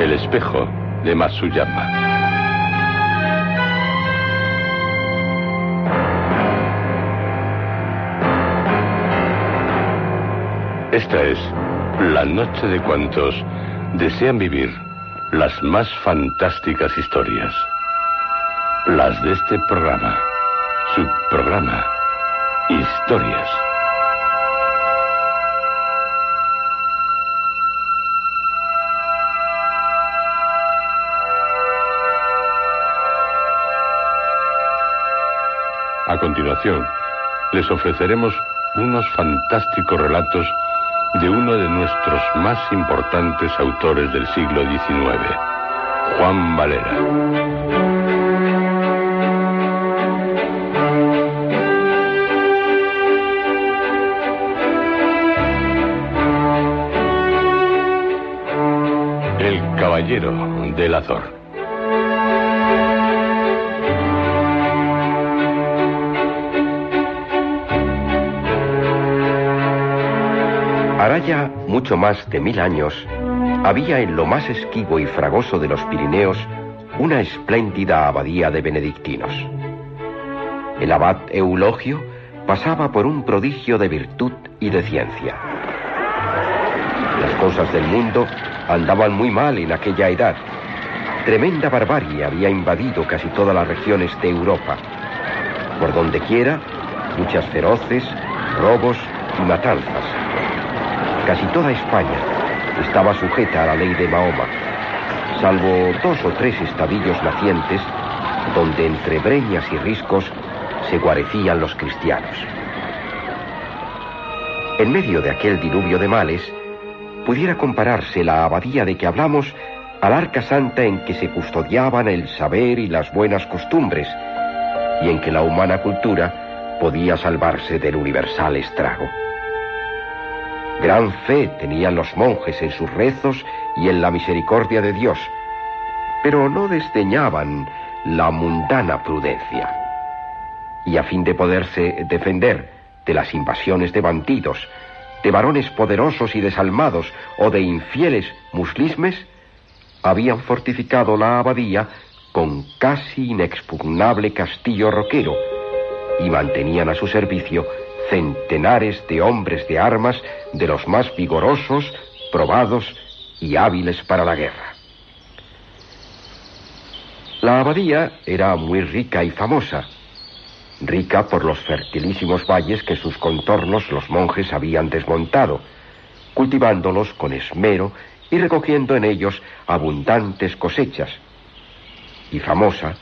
el espejo de Matsuyama. Esta es la noche de cuantos desean vivir las más fantásticas historias. Las de este programa, su programa, Historias. A continuación, les ofreceremos unos fantásticos relatos de uno de nuestros más importantes autores del siglo XIX, Juan Valera. El Caballero del Azor. Hará ya mucho más de mil años, había en lo más esquivo y fragoso de los Pirineos una espléndida abadía de benedictinos. El abad Eulogio pasaba por un prodigio de virtud y de ciencia. Las cosas del mundo andaban muy mal en aquella edad. Tremenda barbarie había invadido casi todas las regiones de Europa. Por donde quiera, luchas feroces, robos y matanzas. Casi toda España estaba sujeta a la ley de Mahoma, salvo dos o tres estadillos nacientes donde entre breñas y riscos se guarecían los cristianos. En medio de aquel diluvio de males, pudiera compararse la abadía de que hablamos al arca santa en que se custodiaban el saber y las buenas costumbres, y en que la humana cultura podía salvarse del universal estrago. Gran fe tenían los monjes en sus rezos y en la misericordia de Dios, pero no desdeñaban la mundana prudencia. Y a fin de poderse defender de las invasiones de bandidos, de varones poderosos y desalmados o de infieles muslismes, habían fortificado la abadía con casi inexpugnable castillo roquero y mantenían a su servicio centenares de hombres de armas de los más vigorosos, probados y hábiles para la guerra. La abadía era muy rica y famosa, rica por los fertilísimos valles que sus contornos los monjes habían desmontado, cultivándolos con esmero y recogiendo en ellos abundantes cosechas, y famosa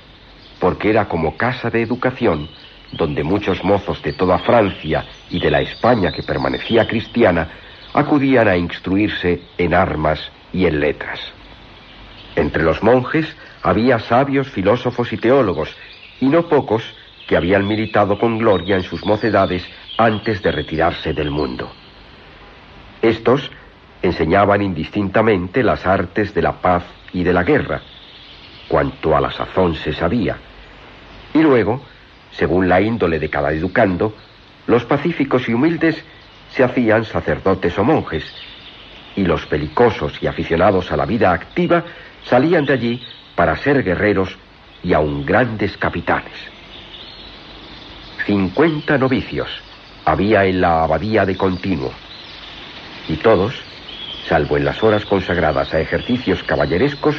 porque era como casa de educación donde muchos mozos de toda Francia y de la España que permanecía cristiana acudían a instruirse en armas y en letras. Entre los monjes había sabios, filósofos y teólogos, y no pocos que habían militado con gloria en sus mocedades antes de retirarse del mundo. Estos enseñaban indistintamente las artes de la paz y de la guerra, cuanto a la sazón se sabía. Y luego, según la índole de cada educando, los pacíficos y humildes se hacían sacerdotes o monjes, y los belicosos y aficionados a la vida activa salían de allí para ser guerreros y aun grandes capitanes. Cincuenta novicios había en la abadía de continuo, y todos, salvo en las horas consagradas a ejercicios caballerescos,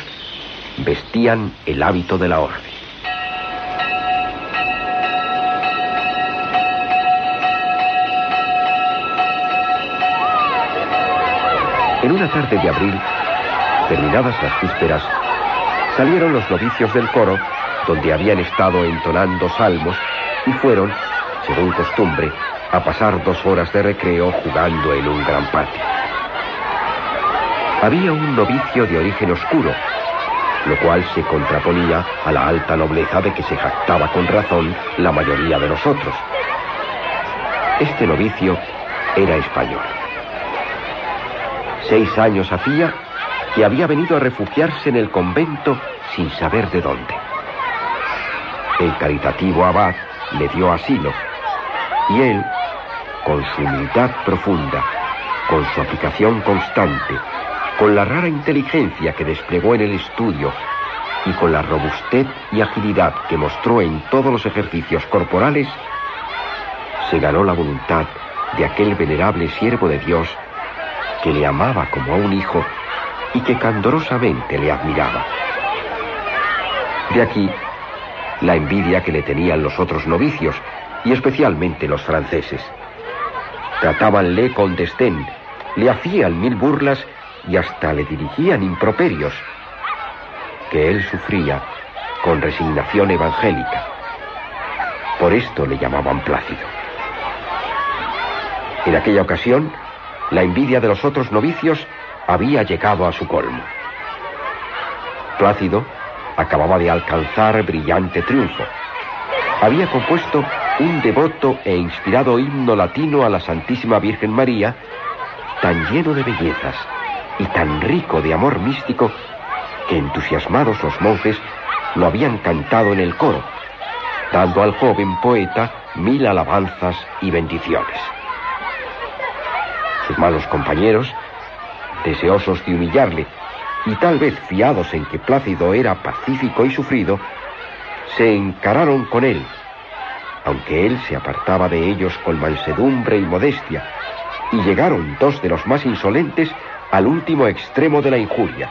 vestían el hábito de la orden. En una tarde de abril, terminadas las vísperas, salieron los novicios del coro, donde habían estado entonando salmos, y fueron, según costumbre, a pasar dos horas de recreo jugando en un gran patio. Había un novicio de origen oscuro, lo cual se contraponía a la alta nobleza de que se jactaba con razón la mayoría de los otros. Este novicio era español. Seis años hacía que había venido a refugiarse en el convento sin saber de dónde. El caritativo abad le dio asilo y él, con su humildad profunda, con su aplicación constante, con la rara inteligencia que desplegó en el estudio y con la robustez y agilidad que mostró en todos los ejercicios corporales, se ganó la voluntad de aquel venerable siervo de Dios que le amaba como a un hijo y que candorosamente le admiraba. De aquí la envidia que le tenían los otros novicios, y especialmente los franceses. Tratábanle con desdén, le hacían mil burlas y hasta le dirigían improperios, que él sufría con resignación evangélica. Por esto le llamaban Plácido. En aquella ocasión, la envidia de los otros novicios había llegado a su colmo. Plácido acababa de alcanzar brillante triunfo. Había compuesto un devoto e inspirado himno latino a la Santísima Virgen María, tan lleno de bellezas y tan rico de amor místico que entusiasmados los monjes lo habían cantado en el coro, dando al joven poeta mil alabanzas y bendiciones. Sus malos compañeros, deseosos de humillarle y tal vez fiados en que Plácido era pacífico y sufrido, se encararon con él, aunque él se apartaba de ellos con mansedumbre y modestia, y llegaron dos de los más insolentes al último extremo de la injuria.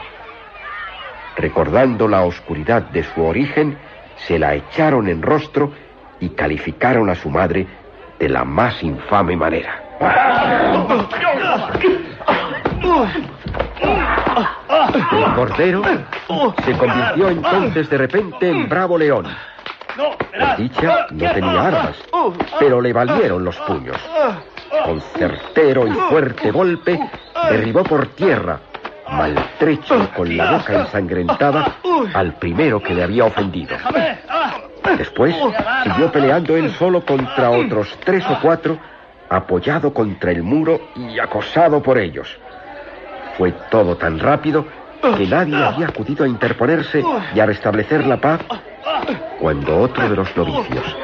Recordando la oscuridad de su origen, se la echaron en rostro y calificaron a su madre de la más infame manera. El cordero se convirtió entonces de repente en bravo león. Por dicha no tenía armas, pero le valieron los puños. Con certero y fuerte golpe derribó por tierra, maltrecho con la boca ensangrentada, al primero que le había ofendido. Después siguió peleando él solo contra otros tres o cuatro, apoyado contra el muro y acosado por ellos. Fue todo tan rápido que nadie había acudido a interponerse y a restablecer la paz cuando otro de los novicios,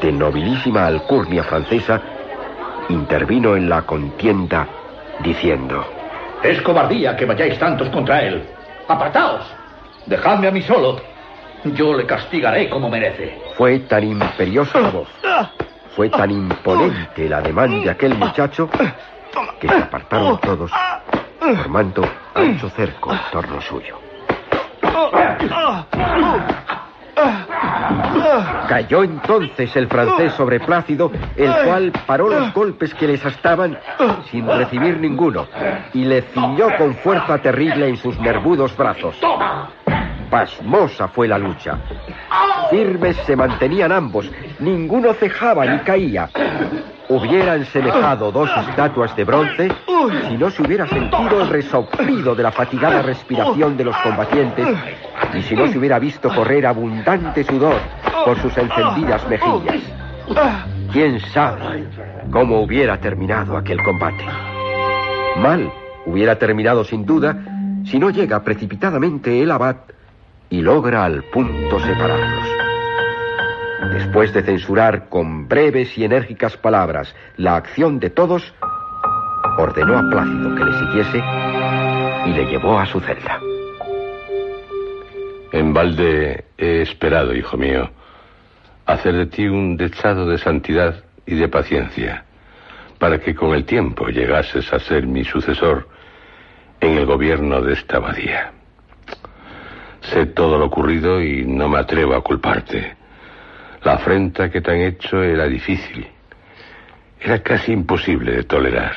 de nobilísima alcurnia francesa, intervino en la contienda diciendo... Es cobardía que vayáis tantos contra él. Apartaos. Dejadme a mí solo. Yo le castigaré como merece. Fue tan imperiosa la voz, fue tan imponente el ademán de aquel muchacho que se apartaron todos formando ancho cerco en torno suyo. Cayó entonces el francés sobre Plácido, el cual paró los golpes que les astaban sin recibir ninguno y le ciñó con fuerza terrible en sus nervudos brazos. Pasmosa fue la lucha. Firmes se mantenían ambos, ninguno cejaba ni caía. Hubieran semejado dos estatuas de bronce si no se hubiera sentido el resoplido de la fatigada respiración de los combatientes y si no se hubiera visto correr abundante sudor por sus encendidas mejillas. ¿Quién sabe cómo hubiera terminado aquel combate? Mal hubiera terminado sin duda si no llega precipitadamente el abad y logra al punto separarlos. Después de censurar con breves y enérgicas palabras la acción de todos, ordenó a Plácido que le siguiese y le llevó a su celda. En balde he esperado, hijo mío, hacer de ti un dechado de santidad y de paciencia, para que con el tiempo llegases a ser mi sucesor en el gobierno de esta abadía. Sé todo lo ocurrido y no me atrevo a culparte. La afrenta que te han hecho era difícil. Era casi imposible de tolerar.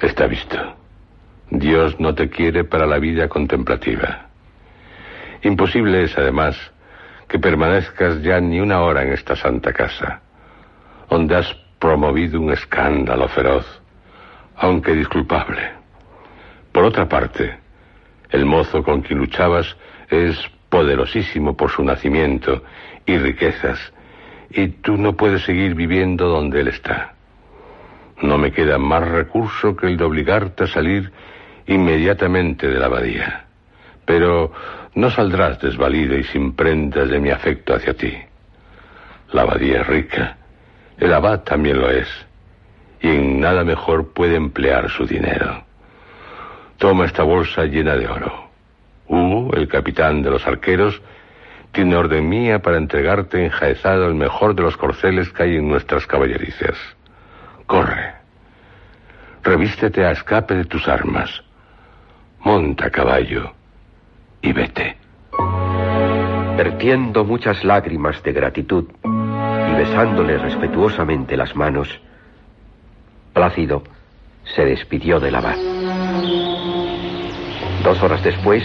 Está visto. Dios no te quiere para la vida contemplativa. Imposible es, además, que permanezcas ya ni una hora en esta santa casa, donde has promovido un escándalo feroz, aunque disculpable. Por otra parte, el mozo con quien luchabas es poderosísimo por su nacimiento y riquezas, y tú no puedes seguir viviendo donde él está. No me queda más recurso que el de obligarte a salir inmediatamente de la abadía. Pero no saldrás desvalido y sin prendas de mi afecto hacia ti. La abadía es rica, el abad también lo es, y en nada mejor puede emplear su dinero. Toma esta bolsa llena de oro. Hugo, el capitán de los arqueros, tiene orden mía para entregarte enjaezado el mejor de los corceles que hay en nuestras caballerizas. Corre. Revístete a escape de tus armas. Monta caballo y vete. Vertiendo muchas lágrimas de gratitud y besándole respetuosamente las manos, Plácido se despidió del abad. Dos horas después,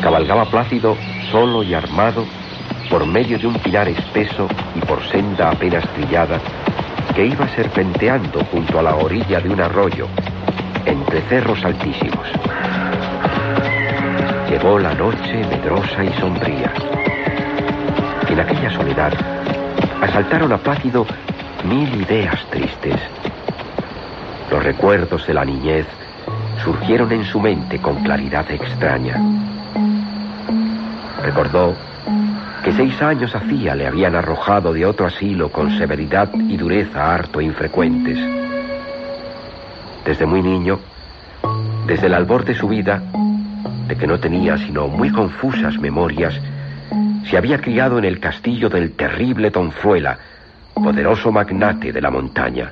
cabalgaba Plácido solo y armado por medio de un pinar espeso y por senda apenas trillada que iba serpenteando junto a la orilla de un arroyo, entre cerros altísimos. Llegó la noche medrosa y sombría. En aquella soledad asaltaron a Plácido mil ideas tristes. Los recuerdos de la niñez surgieron en su mente con claridad extraña. Recordó que seis años hacía le habían arrojado de otro asilo con severidad y dureza harto infrecuentes. Desde muy niño, desde el albor de su vida, de que no tenía sino muy confusas memorias, se había criado en el castillo del terrible Tonfuela, poderoso magnate de la montaña.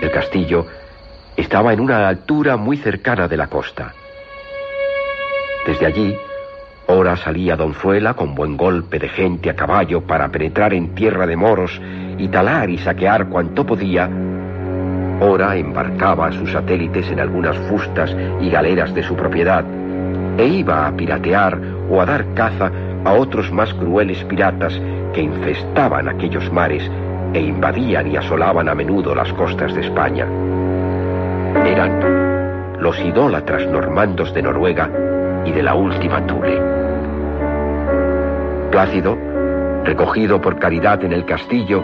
El castillo estaba en una altura muy cercana de la costa. Desde allí, Ora salía Donzuela con buen golpe de gente a caballo para penetrar en tierra de moros y talar y saquear cuanto podía. Ora embarcaba a sus satélites en algunas fustas y galeras de su propiedad e iba a piratear o a dar caza a otros más crueles piratas que infestaban aquellos mares e invadían y asolaban a menudo las costas de España. Eran los idólatras normandos de Noruega y de la última Tule. Plácido, recogido por caridad en el castillo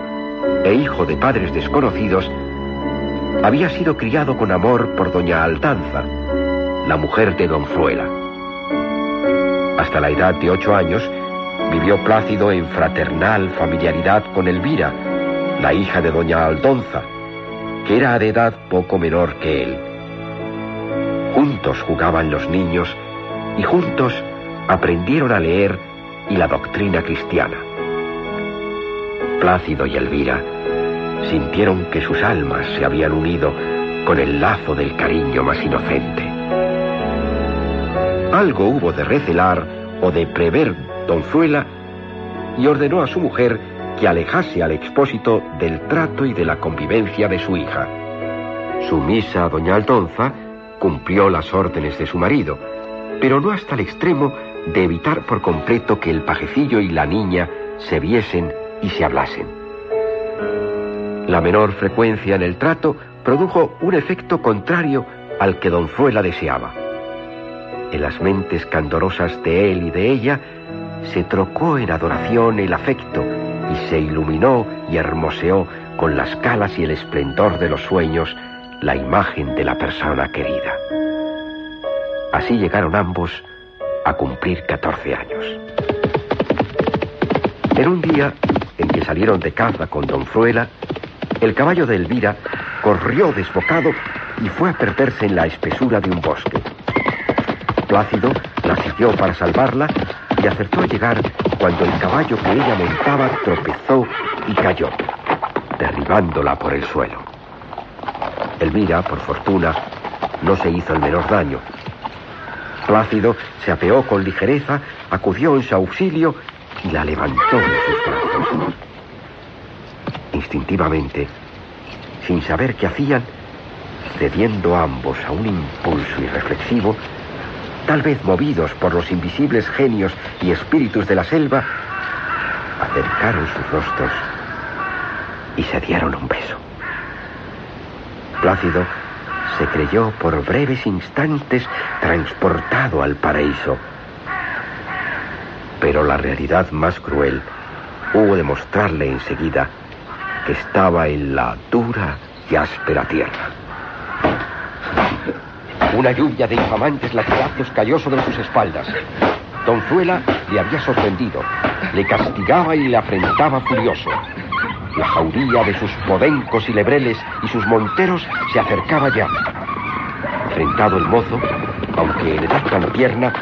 e hijo de padres desconocidos, había sido criado con amor por doña Altanza, la mujer de don Fruela. Hasta la edad de ocho años vivió Plácido en fraternal familiaridad con Elvira, la hija de doña Aldonza, que era de edad poco menor que él. Juntos jugaban los niños y juntos aprendieron a leer y la doctrina cristiana. Plácido y Elvira sintieron que sus almas se habían unido con el lazo del cariño más inocente. Algo hubo de recelar o de prever Donzuela y ordenó a su mujer que alejase al expósito del trato y de la convivencia de su hija. Sumisa doña Aldonza cumplió las órdenes de su marido, pero no hasta el extremo de evitar por completo que el pajecillo y la niña se viesen y se hablasen. La menor frecuencia en el trato produjo un efecto contrario al que don Fuela deseaba. En las mentes candorosas de él y de ella se trocó en adoración el afecto y se iluminó y hermoseó con las calas y el esplendor de los sueños la imagen de la persona querida. Así llegaron ambos a cumplir 14 años. En un día en que salieron de caza con Don Fruela, el caballo de Elvira corrió desbocado y fue a perderse en la espesura de un bosque. Plácido la siguió para salvarla y acertó a llegar cuando el caballo que ella montaba tropezó y cayó, derribándola por el suelo. Elvira, por fortuna, no se hizo el menor daño. Plácido se apeó con ligereza, acudió en su auxilio y la levantó de sus brazos. Instintivamente, sin saber qué hacían, cediendo ambos a un impulso irreflexivo, tal vez movidos por los invisibles genios y espíritus de la selva, acercaron sus rostros y se dieron un beso. Plácido se creyó por breves instantes transportado al paraíso. Pero la realidad más cruel hubo de mostrarle enseguida que estaba en la dura y áspera tierra. Una lluvia de infamantes latigazos cayó sobre sus espaldas. Donzuela le había sorprendido, le castigaba y le afrentaba furioso. La jauría de sus podencos y lebreles y sus monteros se acercaba ya. Enfrentado el mozo, aunque en edad tan tierna,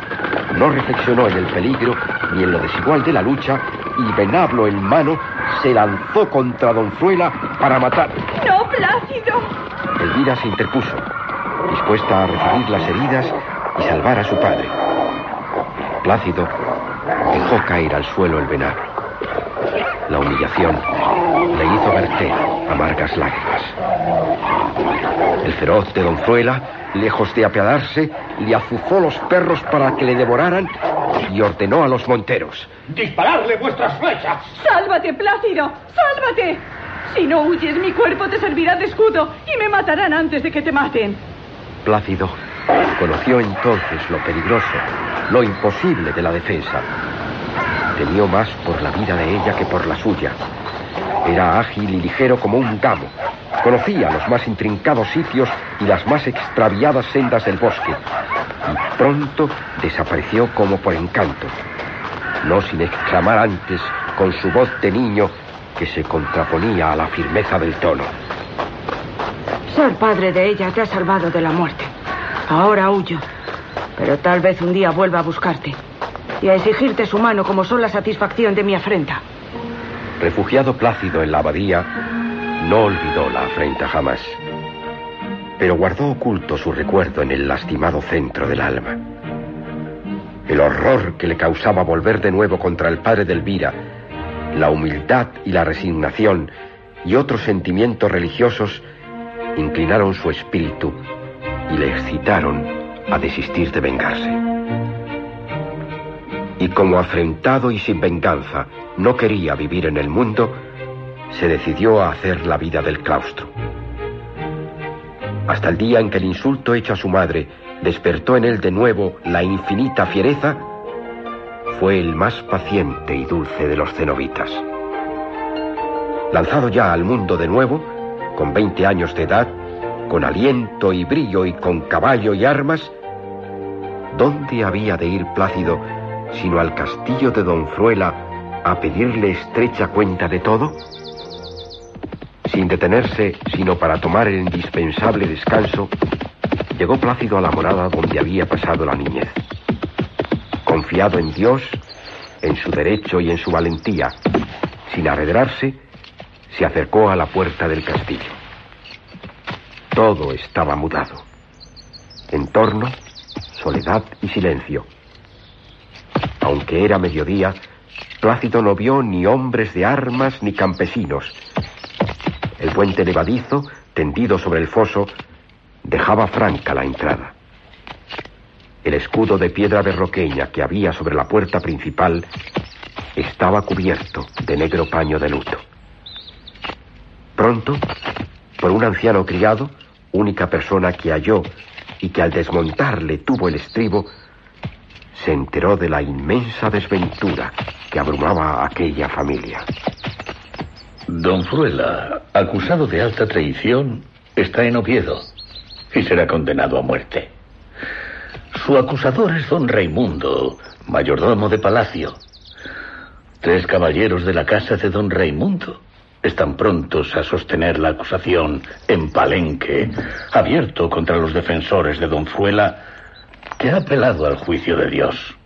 no reflexionó en el peligro ni en lo desigual de la lucha y venablo en mano se lanzó contra Donzuela para matar. ¡No, Plácido! Elvira se interpuso, dispuesta a recibir las heridas y salvar a su padre. Plácido dejó caer al suelo el venablo. La humillación le hizo verter amargas lágrimas. El feroz de Donzuela, lejos de apiadarse, le azuzó los perros para que le devoraran y ordenó a los monteros. ¡Dispararle vuestras flechas! ¡Sálvate, Plácido! ¡Sálvate! Si no huyes, mi cuerpo te servirá de escudo y me matarán antes de que te maten. Plácido conoció entonces lo peligroso, lo imposible de la defensa. Temió más por la vida de ella que por la suya. Era ágil y ligero como un gamo. Conocía los más intrincados sitios y las más extraviadas sendas del bosque. Y pronto desapareció como por encanto. No sin exclamar antes con su voz de niño que se contraponía a la firmeza del tono. Ser padre de ella te ha salvado de la muerte. Ahora huyo. Pero tal vez un día vuelva a buscarte y a exigirte su mano como sola satisfacción de mi afrenta. Refugiado plácido en la abadía, no olvidó la afrenta jamás, pero guardó oculto su recuerdo en el lastimado centro del alma. El horror que le causaba volver de nuevo contra el padre de Elvira, la humildad y la resignación y otros sentimientos religiosos inclinaron su espíritu y le excitaron a desistir de vengarse. Y como afrentado y sin venganza no quería vivir en el mundo, se decidió a hacer la vida del claustro. Hasta el día en que el insulto hecho a su madre despertó en él de nuevo la infinita fiereza, fue el más paciente y dulce de los cenobitas. Lanzado ya al mundo de nuevo, con 20 años de edad, con aliento y brillo y con caballo y armas, ¿dónde había de ir Plácido sino al castillo de Don Fruela a pedirle estrecha cuenta de todo? Sin detenerse sino para tomar el indispensable descanso, llegó Plácido a la morada donde había pasado la niñez. Confiado en Dios, en su derecho y en su valentía, sin arredrarse, se acercó a la puerta del castillo. Todo estaba mudado. En torno, soledad y silencio. Aunque era mediodía, Plácido no vio ni hombres de armas ni campesinos. El puente levadizo, tendido sobre el foso, dejaba franca la entrada. El escudo de piedra berroqueña que había sobre la puerta principal estaba cubierto de negro paño de luto. Pronto, por un anciano criado, única persona que halló y que al desmontarle tuvo el estribo, se enteró de la inmensa desventura que abrumaba a aquella familia. Don Fruela, acusado de alta traición, está en Oviedo. y será condenado a muerte. Su acusador es don Raimundo, mayordomo de palacio. Tres caballeros de la casa de don Raimundo están prontos a sostener la acusación en Palenque, abierto contra los defensores de don Fruela, que ha apelado al juicio de Dios.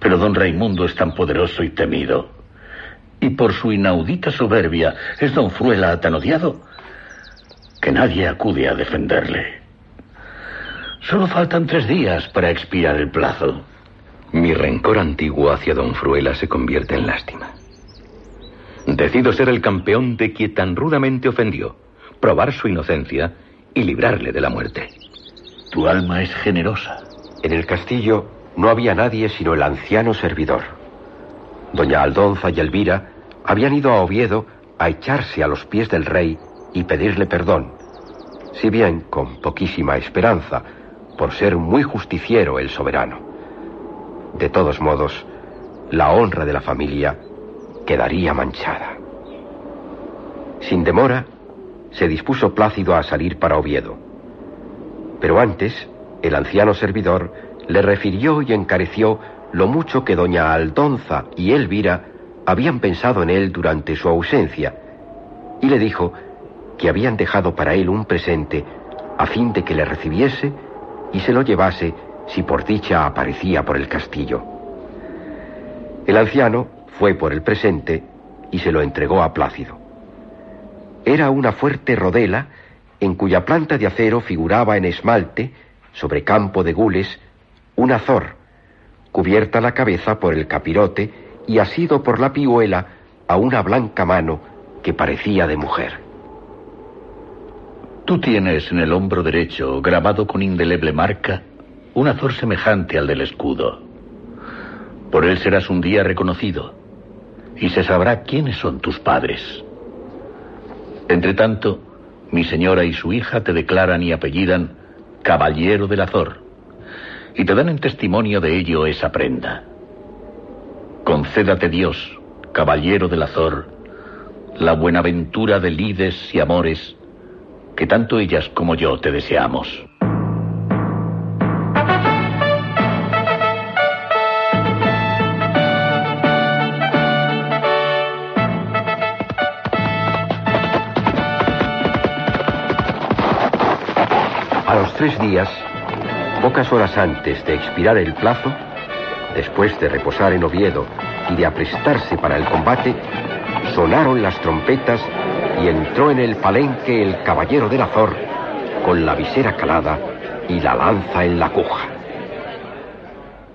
Pero don Raimundo es tan poderoso y temido, y por su inaudita soberbia es don Fruela tan odiado, que nadie acude a defenderle. Solo faltan tres días para expirar el plazo. Mi rencor antiguo hacia don Fruela se convierte en lástima. Decido ser el campeón de quien tan rudamente ofendió, probar su inocencia y librarle de la muerte. Tu alma es generosa. En el castillo no había nadie sino el anciano servidor. Doña Aldonza y Elvira habían ido a Oviedo a echarse a los pies del rey y pedirle perdón, si bien con poquísima esperanza, por ser muy justiciero el soberano. De todos modos, la honra de la familia quedaría manchada. Sin demora, se dispuso Plácido a salir para Oviedo. Pero antes, el anciano servidor le refirió y encareció lo mucho que doña Aldonza y Elvira habían pensado en él durante su ausencia, y le dijo que habían dejado para él un presente a fin de que le recibiese y se lo llevase si por dicha aparecía por el castillo. El anciano fue por el presente y se lo entregó a Plácido. Era una fuerte rodela en cuya planta de acero figuraba en esmalte, sobre campo de gules, un azor, cubierta la cabeza por el capirote y asido por la pihuela a una blanca mano que parecía de mujer. Tú tienes en el hombro derecho, grabado con indeleble marca, un azor semejante al del escudo. Por él serás un día reconocido y se sabrá quiénes son tus padres. Entre tanto, mi señora y su hija te declaran y apellidan Caballero del Azor y te dan en testimonio de ello esa prenda. Concédate Dios, Caballero del Azor, la buenaventura de lides y amores que tanto ellas como yo te deseamos. Tres días, pocas horas antes de expirar el plazo, después de reposar en Oviedo y de aprestarse para el combate, sonaron las trompetas y entró en el palenque el caballero del Azor con la visera calada y la lanza en la cuja.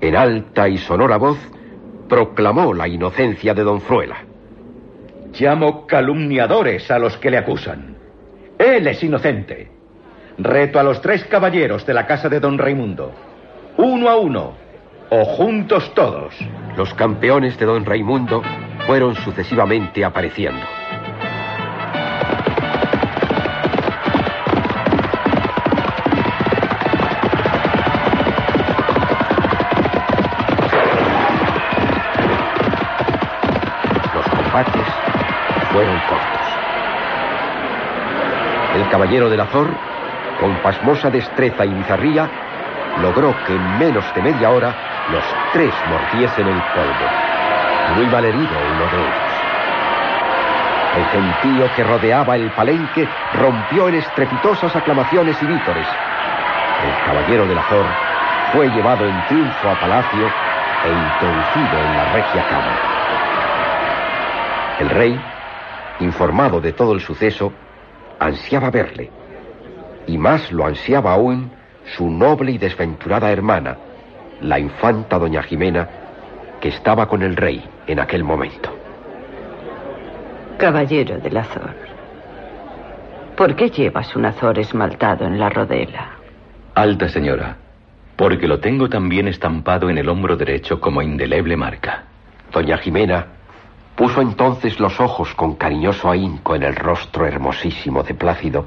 En alta y sonora voz proclamó la inocencia de don Fruela. Llamo calumniadores a los que le acusan. Él es inocente. Reto a los tres caballeros de la casa de don Raimundo. Uno a uno. O juntos todos. Los campeones de don Raimundo fueron sucesivamente apareciendo. Los combates fueron cortos. El caballero del Azor, con pasmosa destreza y bizarría, logró que en menos de media hora los tres mordiesen el polvo. Muy malherido uno de ellos. El gentío que rodeaba el palenque rompió en estrepitosas aclamaciones y vítores. El caballero del Azor fue llevado en triunfo a palacio e introducido en la regia cámara. El rey, informado de todo el suceso, ansiaba verle, y más lo ansiaba aún su noble y desventurada hermana, la infanta doña Jimena, que estaba con el rey en aquel momento. Caballero del Azor, ¿por qué llevas un azor esmaltado en la rodela? Alta señora, porque lo tengo también estampado en el hombro derecho como indeleble marca. Doña Jimena puso entonces los ojos con cariñoso ahínco en el rostro hermosísimo de Plácido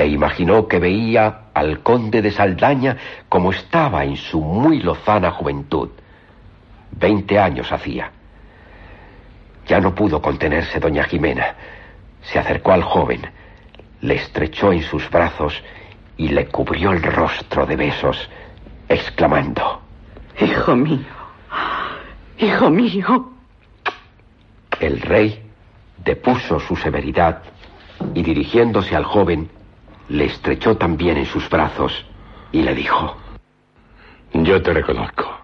e imaginó que veía al conde de Saldaña como estaba en su muy lozana juventud. Veinte años hacía. Ya no pudo contenerse doña Jimena. Se acercó al joven, le estrechó en sus brazos y le cubrió el rostro de besos, exclamando, Hijo mío, hijo mío. El rey depuso su severidad y dirigiéndose al joven, le estrechó también en sus brazos y le dijo, Yo te reconozco.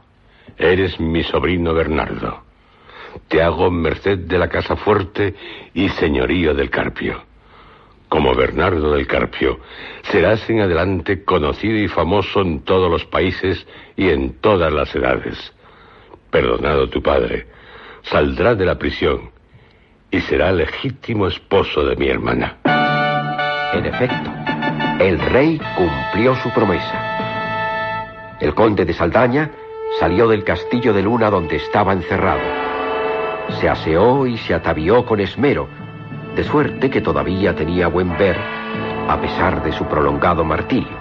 Eres mi sobrino Bernardo. Te hago merced de la casa fuerte y señorío del Carpio. Como Bernardo del Carpio, serás en adelante conocido y famoso en todos los países y en todas las edades. Perdonado tu padre, saldrá de la prisión y será legítimo esposo de mi hermana. En efecto, el rey cumplió su promesa. El conde de Saldaña salió del castillo de Luna donde estaba encerrado. Se aseó y se atavió con esmero, de suerte que todavía tenía buen ver, a pesar de su prolongado martirio.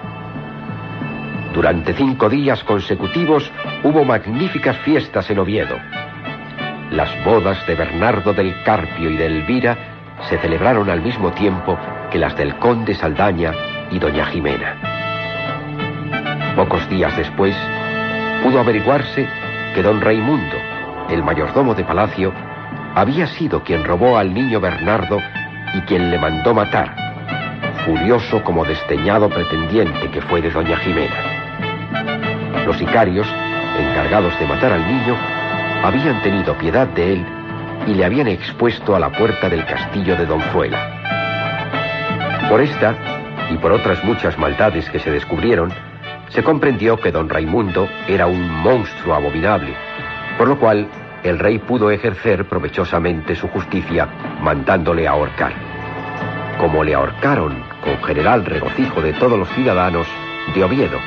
Durante cinco días consecutivos hubo magníficas fiestas en Oviedo. Las bodas de Bernardo del Carpio y de Elvira se celebraron al mismo tiempo que las del conde Saldaña y doña Jimena. Pocos días después, pudo averiguarse que don Raimundo, el mayordomo de palacio, había sido quien robó al niño Bernardo y quien le mandó matar, furioso como desdeñado pretendiente que fue de doña Jimena. Los sicarios, encargados de matar al niño, habían tenido piedad de él y le habían expuesto a la puerta del castillo de Donzuela. Por esta y por otras muchas maldades que se descubrieron, se comprendió que don Raimundo era un monstruo abominable, por lo cual el rey pudo ejercer provechosamente su justicia mandándole ahorcar. Como le ahorcaron con general regocijo de todos los ciudadanos de Oviedo,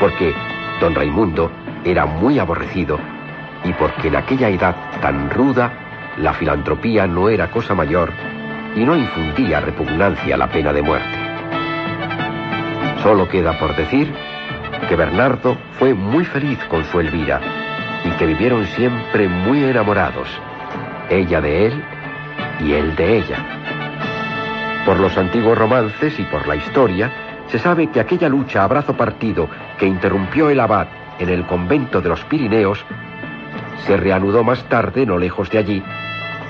porque don Raimundo era muy aborrecido y porque en aquella edad tan ruda la filantropía no era cosa mayor y no infundía repugnancia a la pena de muerte. Solo queda por decir que Bernardo fue muy feliz con su Elvira y que vivieron siempre muy enamorados, ella de él y él de ella. Por los antiguos romances y por la historia, se sabe que aquella lucha a brazo partido que interrumpió el abad en el convento de los Pirineos se reanudó más tarde no lejos de allí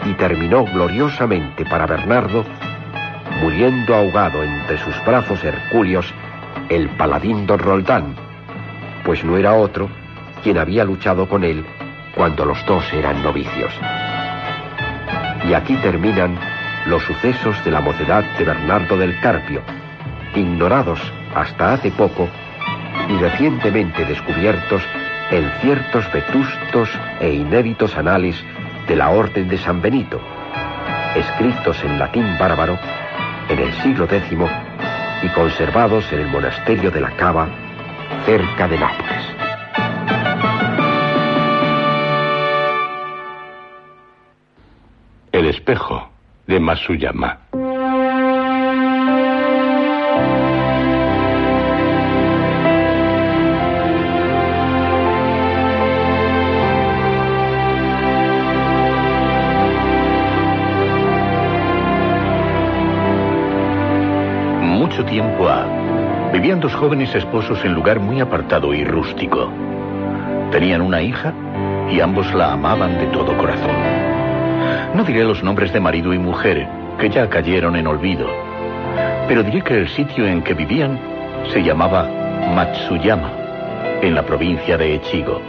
y terminó gloriosamente para Bernardo, muriendo ahogado entre sus brazos hercúleos el paladín don Roldán, pues no era otro quien había luchado con él cuando los dos eran novicios. Y aquí terminan los sucesos de la mocedad de Bernardo del Carpio, ignorados hasta hace poco y recientemente descubiertos en ciertos vetustos e inéditos anales de la Orden de San Benito, escritos en latín bárbaro en el siglo X y conservados en el monasterio de la Cava, cerca de Nápoles. El espejo de Masuyama. Vivían dos jóvenes esposos en lugar muy apartado y rústico. Tenían una hija y ambos la amaban de todo corazón. No diré los nombres de marido y mujer, que ya cayeron en olvido, pero diré que el sitio en que vivían se llamaba Matsuyama, en la provincia de Echigo.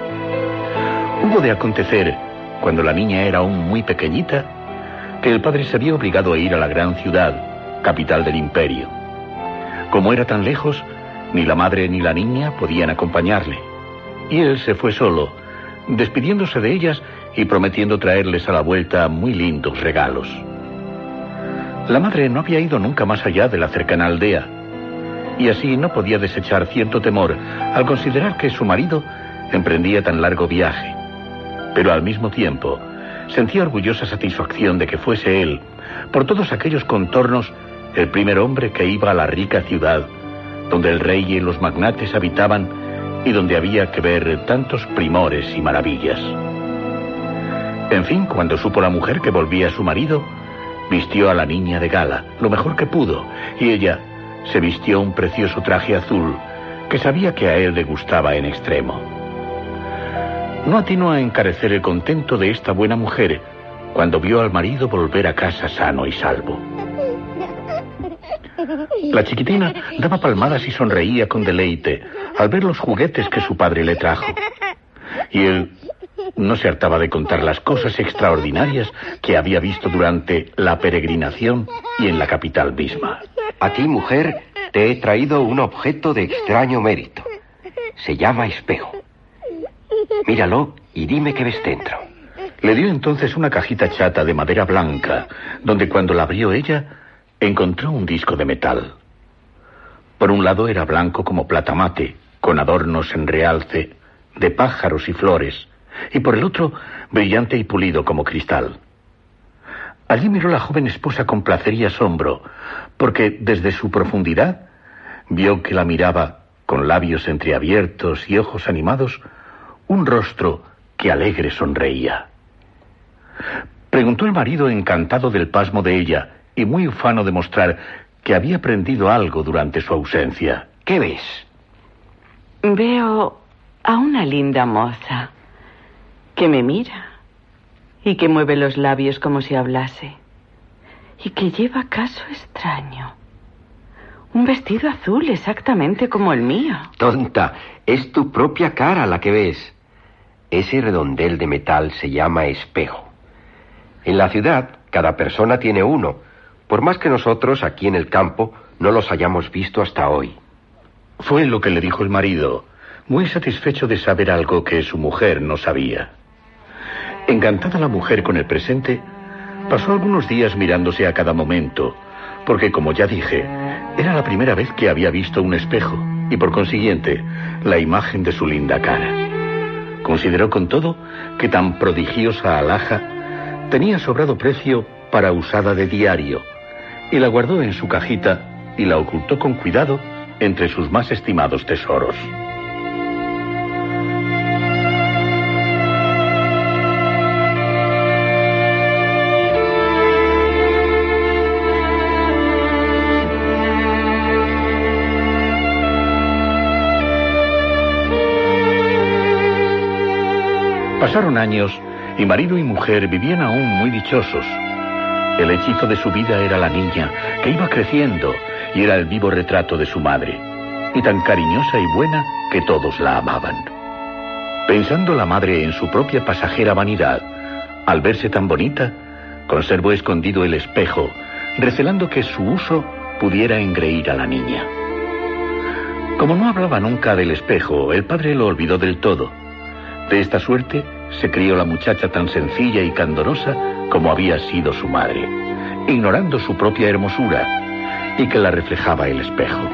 Hubo de acontecer, cuando la niña era aún muy pequeñita, que el padre se había obligado a ir a la gran ciudad, capital del imperio. Como era tan lejos, ni la madre ni la niña podían acompañarle, y él se fue solo, despidiéndose de ellas y prometiendo traerles a la vuelta muy lindos regalos. La madre no había ido nunca más allá de la cercana aldea, y así no podía desechar cierto temor al considerar que su marido emprendía tan largo viaje. Pero al mismo tiempo sentía orgullosa satisfacción de que fuese él, por todos aquellos contornos, el primer hombre que iba a la rica ciudad, donde el rey y los magnates habitaban y donde había que ver tantos primores y maravillas. En fin, cuando supo la mujer que volvía a su marido, vistió a la niña de gala, lo mejor que pudo, y ella, se vistió un precioso traje azul que sabía que a él le gustaba en extremo. No atinó a encarecer el contento de esta buena mujer cuando vio al marido volver a casa sano y salvo. La chiquitina daba palmadas y sonreía con deleite al ver los juguetes que su padre le trajo. Y él no se hartaba de contar las cosas extraordinarias que había visto durante la peregrinación y en la capital misma. A ti, mujer, te he traído un objeto de extraño mérito. Se llama espejo. Míralo y dime qué ves dentro. Le dio entonces una cajita chata de madera blanca, donde cuando la abrió ella, encontró un disco de metal. Por un lado era blanco como plata mate, con adornos en realce, de pájaros y flores, y por el otro brillante y pulido como cristal. Allí miró la joven esposa con placer y asombro, porque desde su profundidad vio que la miraba, con labios entreabiertos y ojos animados, un rostro que alegre sonreía. Preguntó el marido encantado del pasmo de ella y muy ufano de mostrar que había aprendido algo durante su ausencia. ¿Qué ves? Veo a una linda moza que me mira y que mueve los labios como si hablase y que lleva caso extraño. Un vestido azul exactamente como el mío. Tonta, es tu propia cara la que ves. Ese redondel de metal se llama espejo. En la ciudad, cada persona tiene uno, por más que nosotros, aquí en el campo, no los hayamos visto hasta hoy. Fue lo que le dijo el marido, muy satisfecho de saber algo que su mujer no sabía. Encantada la mujer con el presente, pasó algunos días mirándose a cada momento, porque como ya dije, era la primera vez que había visto un espejo y por consiguiente la imagen de su linda cara. Consideró con todo que tan prodigiosa alhaja tenía sobrado precio para usada de diario y la guardó en su cajita y la ocultó con cuidado entre sus más estimados tesoros. Pasaron años y marido y mujer vivían aún muy dichosos. El hechizo de su vida era la niña, que iba creciendo y era el vivo retrato de su madre, y tan cariñosa y buena que todos la amaban. Pensando la madre en su propia pasajera vanidad, al verse tan bonita, conservó escondido el espejo, recelando que su uso pudiera engreír a la niña. Como no hablaba nunca del espejo, el padre lo olvidó del todo. De esta suerte se crió la muchacha tan sencilla y candorosa como había sido su madre, ignorando su propia hermosura y que la reflejaba el espejo.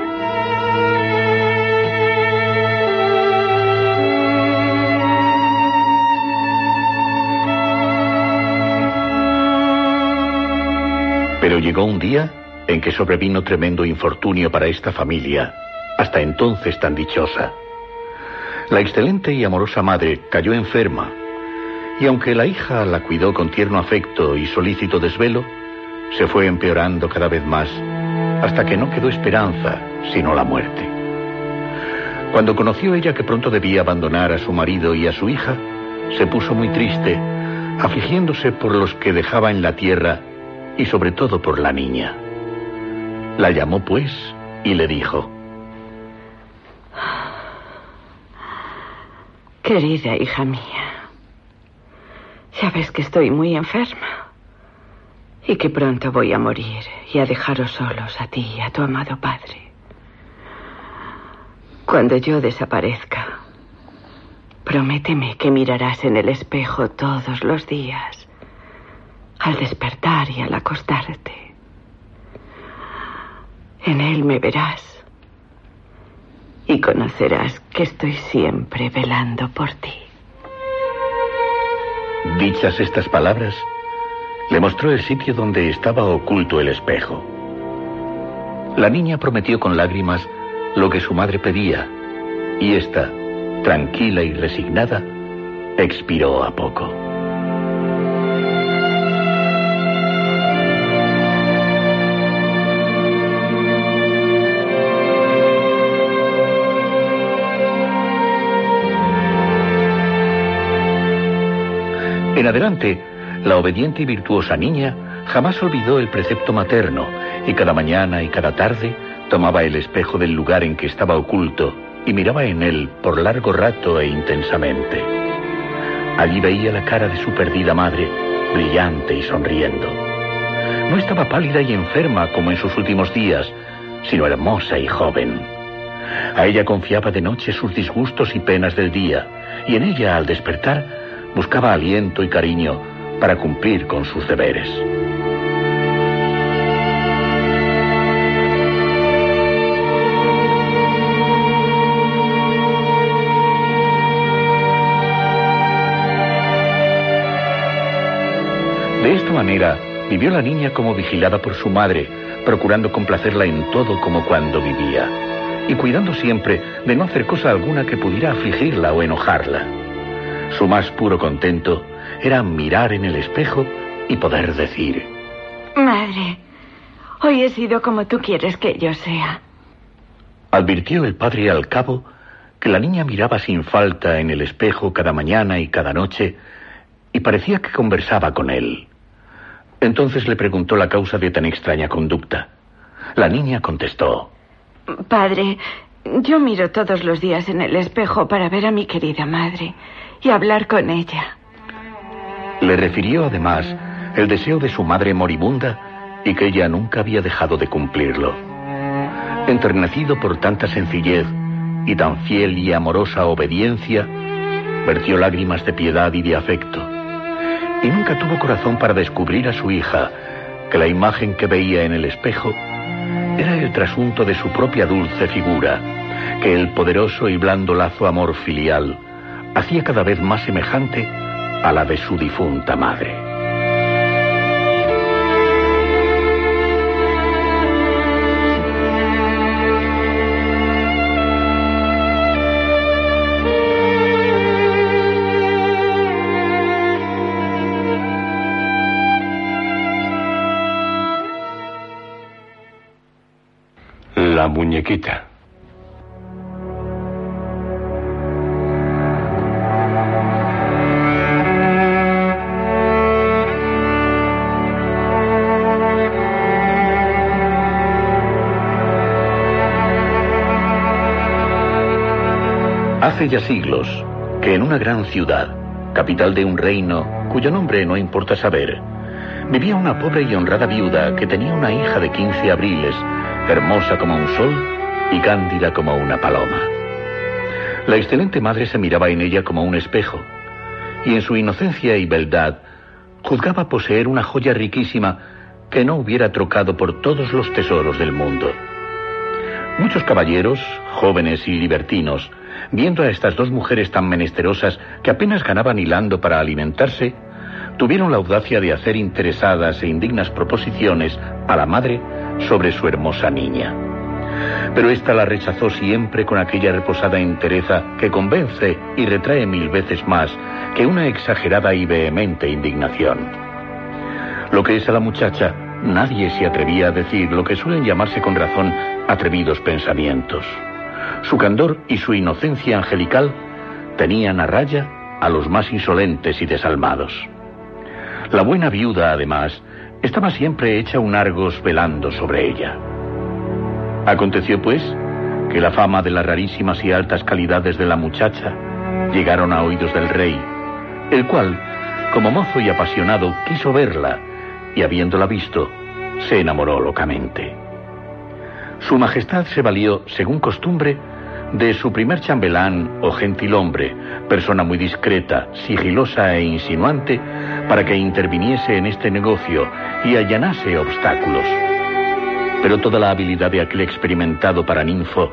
Pero llegó un día en que sobrevino tremendo infortunio para esta familia, hasta entonces tan dichosa. La excelente y amorosa madre cayó enferma y aunque la hija la cuidó con tierno afecto y solícito desvelo, se fue empeorando cada vez más hasta que no quedó esperanza sino la muerte. Cuando conoció ella que pronto debía abandonar a su marido y a su hija, se puso muy triste, afligiéndose por los que dejaba en la tierra y sobre todo por la niña. La llamó pues y le dijo, Querida hija mía, Sabes que estoy muy enferma y que pronto voy a morir y a dejaros solos a ti y a tu amado padre. Cuando yo desaparezca, prométeme que mirarás en el espejo todos los días, al despertar y al acostarte. En él me verás y conocerás que estoy siempre velando por ti. Dichas estas palabras, le mostró el sitio donde estaba oculto el espejo. La niña prometió con lágrimas lo que su madre pedía, y ésta, tranquila y resignada, expiró a poco. En adelante, la obediente y virtuosa niña jamás olvidó el precepto materno y cada mañana y cada tarde tomaba el espejo del lugar en que estaba oculto y miraba en él por largo rato e intensamente. Allí veía la cara de su perdida madre, brillante y sonriendo. No estaba pálida y enferma como en sus últimos días, sino hermosa y joven. A ella confiaba de noche sus disgustos y penas del día, y en ella, al despertar, buscaba aliento y cariño para cumplir con sus deberes. De esta manera, vivió la niña como vigilada por su madre, procurando complacerla en todo como cuando vivía, y cuidando siempre de no hacer cosa alguna que pudiera afligirla o enojarla. Su más puro contento era mirar en el espejo y poder decir, Madre, hoy he sido como tú quieres que yo sea. Advirtió el padre al cabo que la niña miraba sin falta en el espejo cada mañana y cada noche y parecía que conversaba con él. Entonces le preguntó la causa de tan extraña conducta. La niña contestó. Padre, yo miro todos los días en el espejo para ver a mi querida madre y hablar con ella. Le refirió además el deseo de su madre moribunda y que ella nunca había dejado de cumplirlo. Enternecido por tanta sencillez y tan fiel y amorosa obediencia, vertió lágrimas de piedad y de afecto y nunca tuvo corazón para descubrir a su hija que la imagen que veía en el espejo era el trasunto de su propia dulce figura, que el poderoso y blando lazo amor filial hacía cada vez más semejante a la de su difunta madre. La muñequita. Hace ya siglos que en una gran ciudad, capital de un reino cuyo nombre no importa saber, vivía una pobre y honrada viuda que tenía una hija de 15 abriles, hermosa como un sol y cándida como una paloma. La excelente madre se miraba en ella como un espejo, y en su inocencia y beldad juzgaba poseer una joya riquísima que no hubiera trocado por todos los tesoros del mundo. Muchos caballeros, jóvenes y libertinos, viendo a estas dos mujeres tan menesterosas que apenas ganaban hilando para alimentarse, tuvieron la audacia de hacer interesadas e indignas proposiciones a la madre sobre su hermosa niña. Pero ésta la rechazó siempre con aquella reposada entereza que convence y retrae mil veces más que una exagerada y vehemente indignación. Lo que es a la muchacha, nadie se atrevía a decir lo que suelen llamarse con razón atrevidos pensamientos. Su candor y su inocencia angelical tenían a raya a los más insolentes y desalmados. La buena viuda, además, estaba siempre hecha un argos velando sobre ella. Aconteció, pues, que la fama de las rarísimas y altas calidades de la muchacha llegaron a oídos del rey, el cual, como mozo y apasionado, quiso verla y habiéndola visto, se enamoró locamente. Su Majestad se valió, según costumbre, de su primer chambelán o gentilhombre, persona muy discreta, sigilosa e insinuante, para que interviniese en este negocio y allanase obstáculos. Pero toda la habilidad de aquel experimentado paraninfo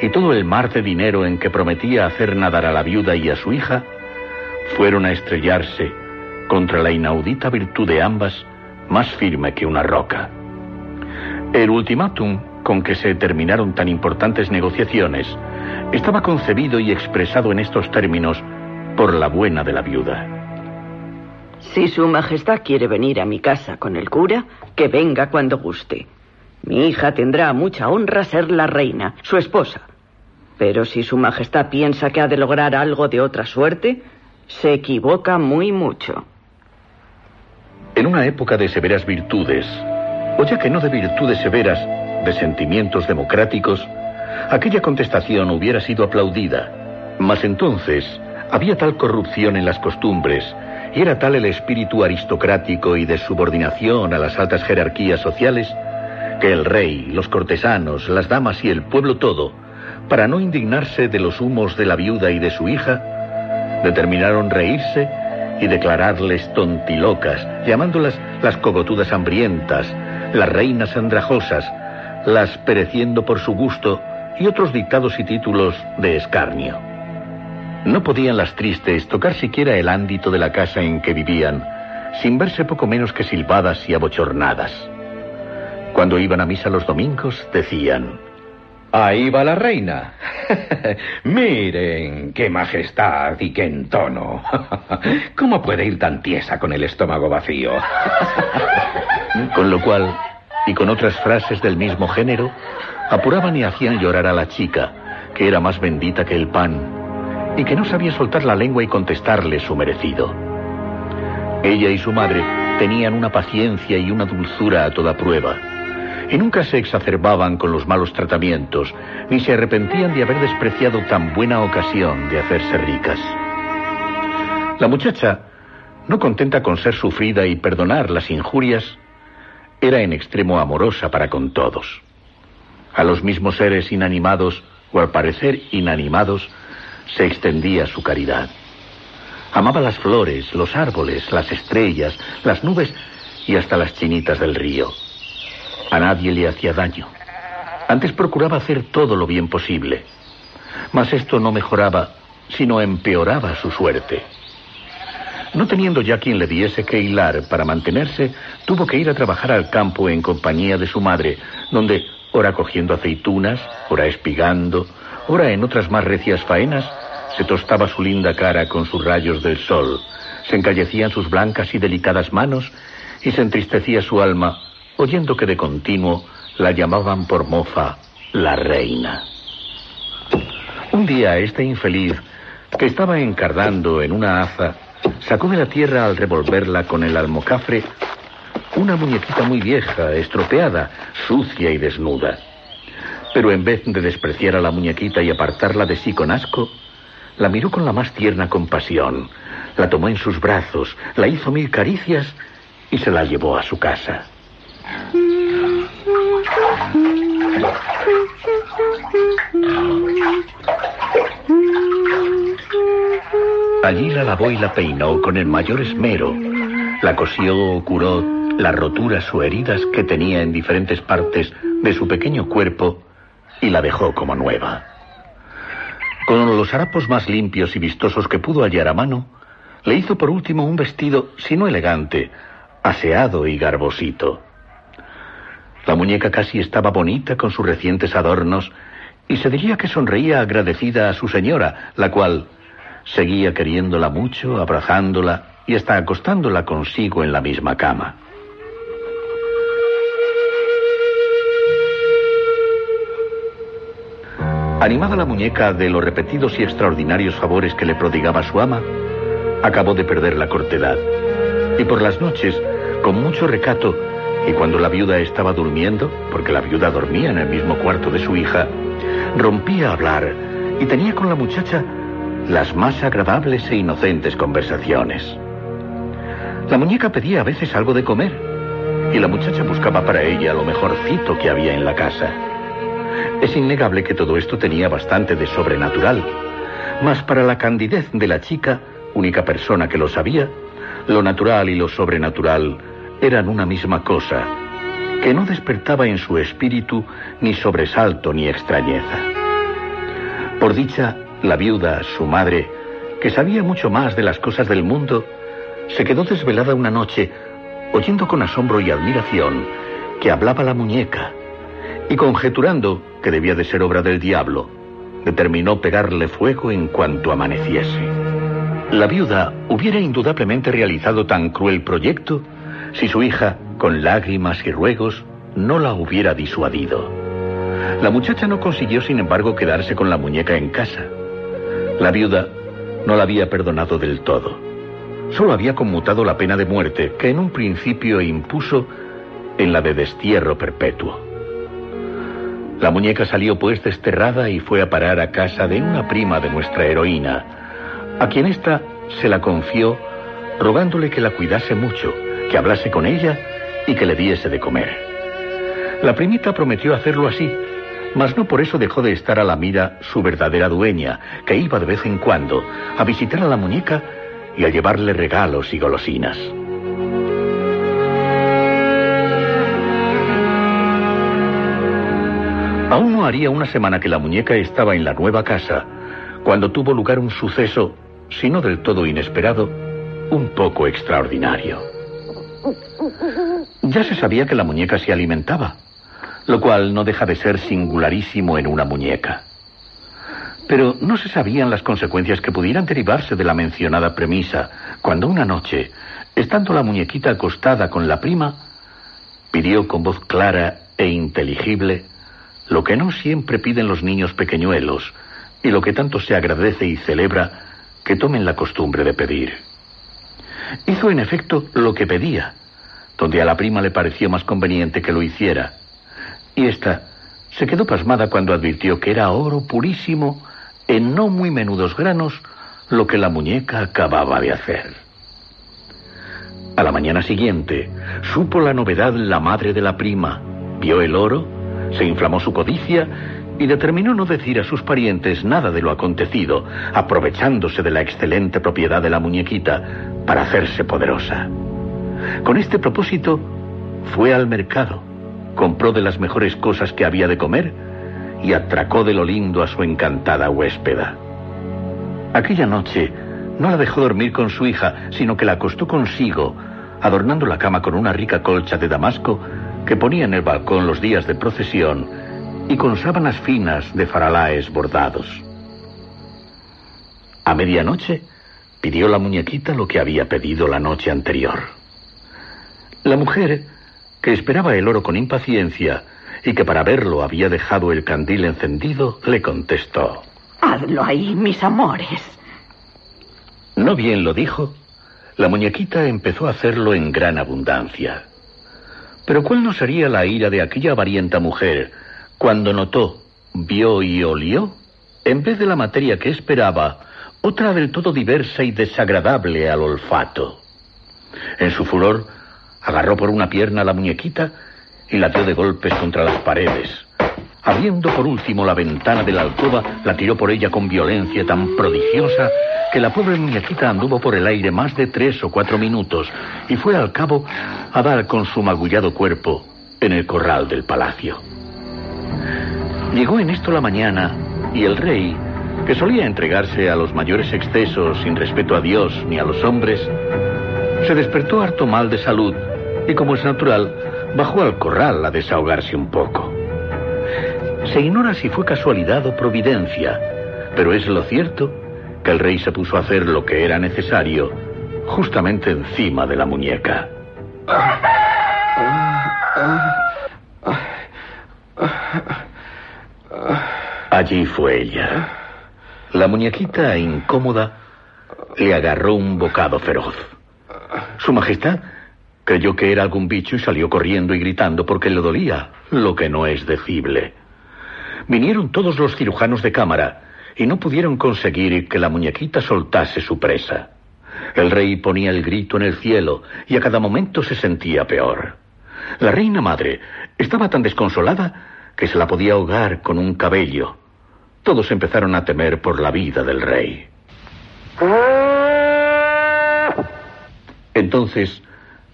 y todo el mar de dinero en que prometía hacer nadar a la viuda y a su hija, fueron a estrellarse contra la inaudita virtud de ambas, más firme que una roca. El ultimátum con que se terminaron tan importantes negociaciones estaba concebido y expresado en estos términos por la buena de la viuda. Si Su Majestad quiere venir a mi casa con el cura, que venga cuando guste. Mi hija tendrá mucha honra ser la reina, su esposa. Pero si Su Majestad piensa que ha de lograr algo de otra suerte, se equivoca muy mucho. En una época de severas virtudes, o ya que no de virtudes severas, de sentimientos democráticos, aquella contestación hubiera sido aplaudida. Mas entonces había tal corrupción en las costumbres y era tal el espíritu aristocrático y de subordinación a las altas jerarquías sociales que el rey, los cortesanos, las damas y el pueblo todo, para no indignarse de los humos de la viuda y de su hija, determinaron reírse y declararles tontilocas, llamándolas las cogotudas hambrientas, las reinas andrajosas, las pereciendo por su gusto y otros dictados y títulos de escarnio. No podían las tristes tocar siquiera el ámbito de la casa en que vivían, sin verse poco menos que silbadas y abochornadas. Cuando iban a misa los domingos, decían, Ahí va la reina. Miren qué majestad y qué entono. ¿Cómo puede ir tan tiesa con el estómago vacío? con lo cual, y con otras frases del mismo género, apuraban y hacían llorar a la chica, que era más bendita que el pan y que no sabía soltar la lengua y contestarle su merecido. Ella y su madre tenían una paciencia y una dulzura a toda prueba, y nunca se exacerbaban con los malos tratamientos, ni se arrepentían de haber despreciado tan buena ocasión de hacerse ricas. La muchacha, no contenta con ser sufrida y perdonar las injurias, era en extremo amorosa para con todos. A los mismos seres inanimados, o al parecer inanimados, se extendía su caridad. Amaba las flores, los árboles, las estrellas, las nubes y hasta las chinitas del río. A nadie le hacía daño. Antes procuraba hacer todo lo bien posible. Mas esto no mejoraba, sino empeoraba su suerte. No teniendo ya quien le diese que hilar para mantenerse, tuvo que ir a trabajar al campo en compañía de su madre, donde, ora cogiendo aceitunas, ora espigando, Ora en otras más recias faenas se tostaba su linda cara con sus rayos del sol, se encallecían sus blancas y delicadas manos y se entristecía su alma oyendo que de continuo la llamaban por mofa la reina. Un día este infeliz, que estaba encardando en una aza, sacó de la tierra al revolverla con el almocafre una muñequita muy vieja, estropeada, sucia y desnuda. Pero en vez de despreciar a la muñequita y apartarla de sí con asco, la miró con la más tierna compasión, la tomó en sus brazos, la hizo mil caricias y se la llevó a su casa. Allí la lavó y la peinó con el mayor esmero. La cosió o curó las roturas o heridas que tenía en diferentes partes de su pequeño cuerpo y la dejó como nueva. Con los harapos más limpios y vistosos que pudo hallar a mano, le hizo por último un vestido, si no elegante, aseado y garbosito. La muñeca casi estaba bonita con sus recientes adornos y se diría que sonreía agradecida a su señora, la cual seguía queriéndola mucho, abrazándola y hasta acostándola consigo en la misma cama. Animada la muñeca de los repetidos y extraordinarios favores que le prodigaba su ama, acabó de perder la cortedad. Y por las noches, con mucho recato, y cuando la viuda estaba durmiendo, porque la viuda dormía en el mismo cuarto de su hija, rompía a hablar y tenía con la muchacha las más agradables e inocentes conversaciones. La muñeca pedía a veces algo de comer y la muchacha buscaba para ella lo mejorcito que había en la casa. Es innegable que todo esto tenía bastante de sobrenatural, mas para la candidez de la chica, única persona que lo sabía, lo natural y lo sobrenatural eran una misma cosa, que no despertaba en su espíritu ni sobresalto ni extrañeza. Por dicha, la viuda, su madre, que sabía mucho más de las cosas del mundo, se quedó desvelada una noche, oyendo con asombro y admiración que hablaba la muñeca, y conjeturando que debía de ser obra del diablo, determinó pegarle fuego en cuanto amaneciese. La viuda hubiera indudablemente realizado tan cruel proyecto si su hija, con lágrimas y ruegos, no la hubiera disuadido. La muchacha no consiguió, sin embargo, quedarse con la muñeca en casa. La viuda no la había perdonado del todo. solo había conmutado la pena de muerte que en un principio impuso en la de destierro perpetuo. La muñeca salió pues desterrada y fue a parar a casa de una prima de nuestra heroína, a quien ésta se la confió rogándole que la cuidase mucho, que hablase con ella y que le diese de comer. La primita prometió hacerlo así, mas no por eso dejó de estar a la mira su verdadera dueña, que iba de vez en cuando a visitar a la muñeca y a llevarle regalos y golosinas. Aún no haría una semana que la muñeca estaba en la nueva casa, cuando tuvo lugar un suceso, si no del todo inesperado, un poco extraordinario. Ya se sabía que la muñeca se alimentaba, lo cual no deja de ser singularísimo en una muñeca. Pero no se sabían las consecuencias que pudieran derivarse de la mencionada premisa, cuando una noche, estando la muñequita acostada con la prima, pidió con voz clara e inteligible lo que no siempre piden los niños pequeñuelos y lo que tanto se agradece y celebra que tomen la costumbre de pedir. Hizo en efecto lo que pedía, donde a la prima le pareció más conveniente que lo hiciera, y ésta se quedó pasmada cuando advirtió que era oro purísimo en no muy menudos granos lo que la muñeca acababa de hacer. A la mañana siguiente, supo la novedad la madre de la prima, vio el oro, se inflamó su codicia y determinó no decir a sus parientes nada de lo acontecido, aprovechándose de la excelente propiedad de la muñequita para hacerse poderosa. Con este propósito, fue al mercado, compró de las mejores cosas que había de comer y atracó de lo lindo a su encantada huéspeda. Aquella noche no la dejó dormir con su hija, sino que la acostó consigo, adornando la cama con una rica colcha de damasco que ponía en el balcón los días de procesión y con sábanas finas de faralaes bordados. A medianoche pidió la muñequita lo que había pedido la noche anterior. La mujer, que esperaba el oro con impaciencia, y que para verlo había dejado el candil encendido, le contestó. Hazlo ahí, mis amores. No bien lo dijo, la muñequita empezó a hacerlo en gran abundancia. Pero ¿cuál no sería la ira de aquella avarienta mujer cuando notó, vio y olió, en vez de la materia que esperaba, otra del todo diversa y desagradable al olfato? En su furor, agarró por una pierna a la muñequita y la dio de golpes contra las paredes. Abriendo por último la ventana de la alcoba, la tiró por ella con violencia tan prodigiosa que la pobre muñequita anduvo por el aire más de tres o cuatro minutos y fue al cabo a dar con su magullado cuerpo en el corral del palacio. Llegó en esto la mañana y el rey, que solía entregarse a los mayores excesos sin respeto a Dios ni a los hombres, se despertó harto mal de salud y como es natural, bajó al corral a desahogarse un poco. Se ignora si fue casualidad o providencia, pero es lo cierto que el rey se puso a hacer lo que era necesario justamente encima de la muñeca. Allí fue ella. La muñequita, incómoda, le agarró un bocado feroz. Su Majestad Creyó que era algún bicho y salió corriendo y gritando porque le dolía, lo que no es decible. Vinieron todos los cirujanos de cámara y no pudieron conseguir que la muñequita soltase su presa. El rey ponía el grito en el cielo y a cada momento se sentía peor. La reina madre estaba tan desconsolada que se la podía ahogar con un cabello. Todos empezaron a temer por la vida del rey. Entonces,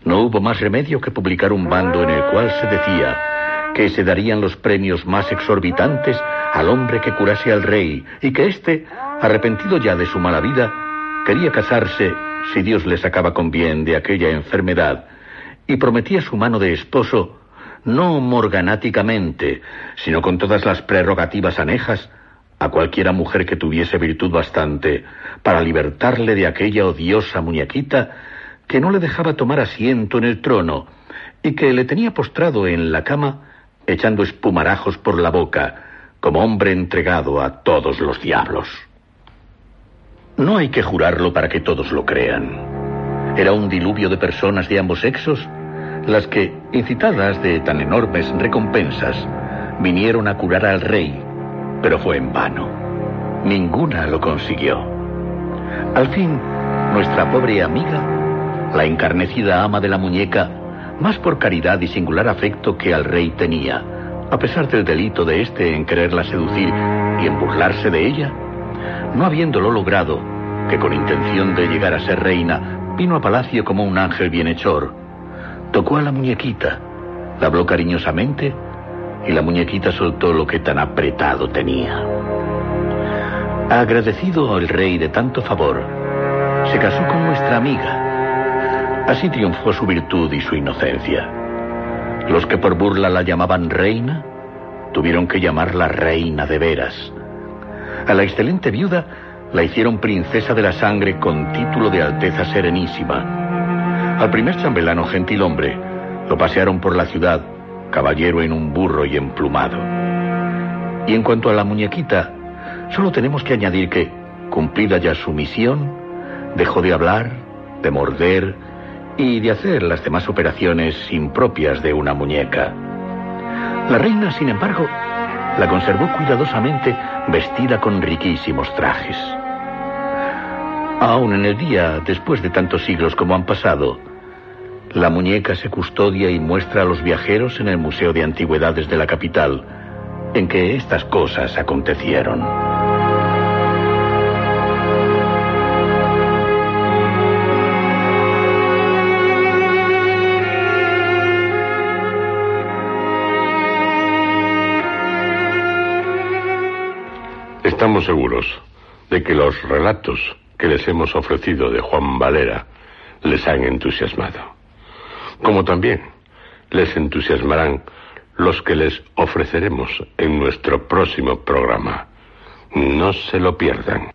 no hubo más remedio que publicar un bando en el cual se decía que se darían los premios más exorbitantes al hombre que curase al rey y que éste, arrepentido ya de su mala vida, quería casarse si Dios le sacaba con bien de aquella enfermedad y prometía su mano de esposo no morganáticamente, sino con todas las prerrogativas anejas a cualquiera mujer que tuviese virtud bastante para libertarle de aquella odiosa muñequita que no le dejaba tomar asiento en el trono y que le tenía postrado en la cama echando espumarajos por la boca, como hombre entregado a todos los diablos. No hay que jurarlo para que todos lo crean. Era un diluvio de personas de ambos sexos las que, incitadas de tan enormes recompensas, vinieron a curar al rey, pero fue en vano. Ninguna lo consiguió. Al fin, nuestra pobre amiga, la encarnecida ama de la muñeca, más por caridad y singular afecto que al rey tenía, a pesar del delito de éste en quererla seducir y en burlarse de ella, no habiéndolo logrado, que con intención de llegar a ser reina, vino a palacio como un ángel bienhechor, tocó a la muñequita, la habló cariñosamente y la muñequita soltó lo que tan apretado tenía. Agradecido el rey de tanto favor, se casó con nuestra amiga. Así triunfó su virtud y su inocencia. Los que por burla la llamaban reina, tuvieron que llamarla reina de veras. A la excelente viuda la hicieron princesa de la sangre con título de Alteza Serenísima. Al primer chambelano gentilhombre lo pasearon por la ciudad, caballero en un burro y emplumado. Y en cuanto a la muñequita, solo tenemos que añadir que, cumplida ya su misión, dejó de hablar, de morder y de hacer las demás operaciones impropias de una muñeca. La reina, sin embargo, la conservó cuidadosamente vestida con riquísimos trajes. Aún en el día, después de tantos siglos como han pasado, la muñeca se custodia y muestra a los viajeros en el Museo de Antigüedades de la capital, en que estas cosas acontecieron. Estamos seguros de que los relatos que les hemos ofrecido de Juan Valera les han entusiasmado. Como también les entusiasmarán los que les ofreceremos en nuestro próximo programa. No se lo pierdan.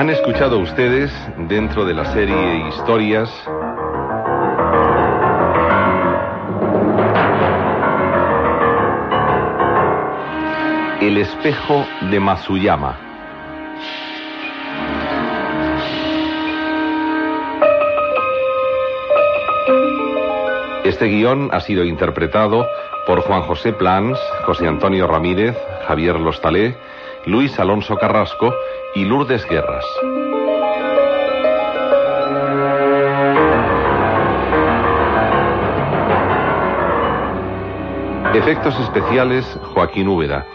Han escuchado ustedes, dentro de la serie Historias, El espejo de Masuyama. Este guion ha sido interpretado por Juan José Plans, José Antonio Ramírez, Javier Lostalé, Luis Alonso Carrasco y Lourdes Guerras. Efectos especiales Joaquín Úbeda.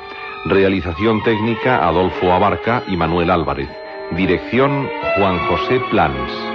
Realización técnica Adolfo Abarca y Manuel Álvarez. Dirección Juan José Plans.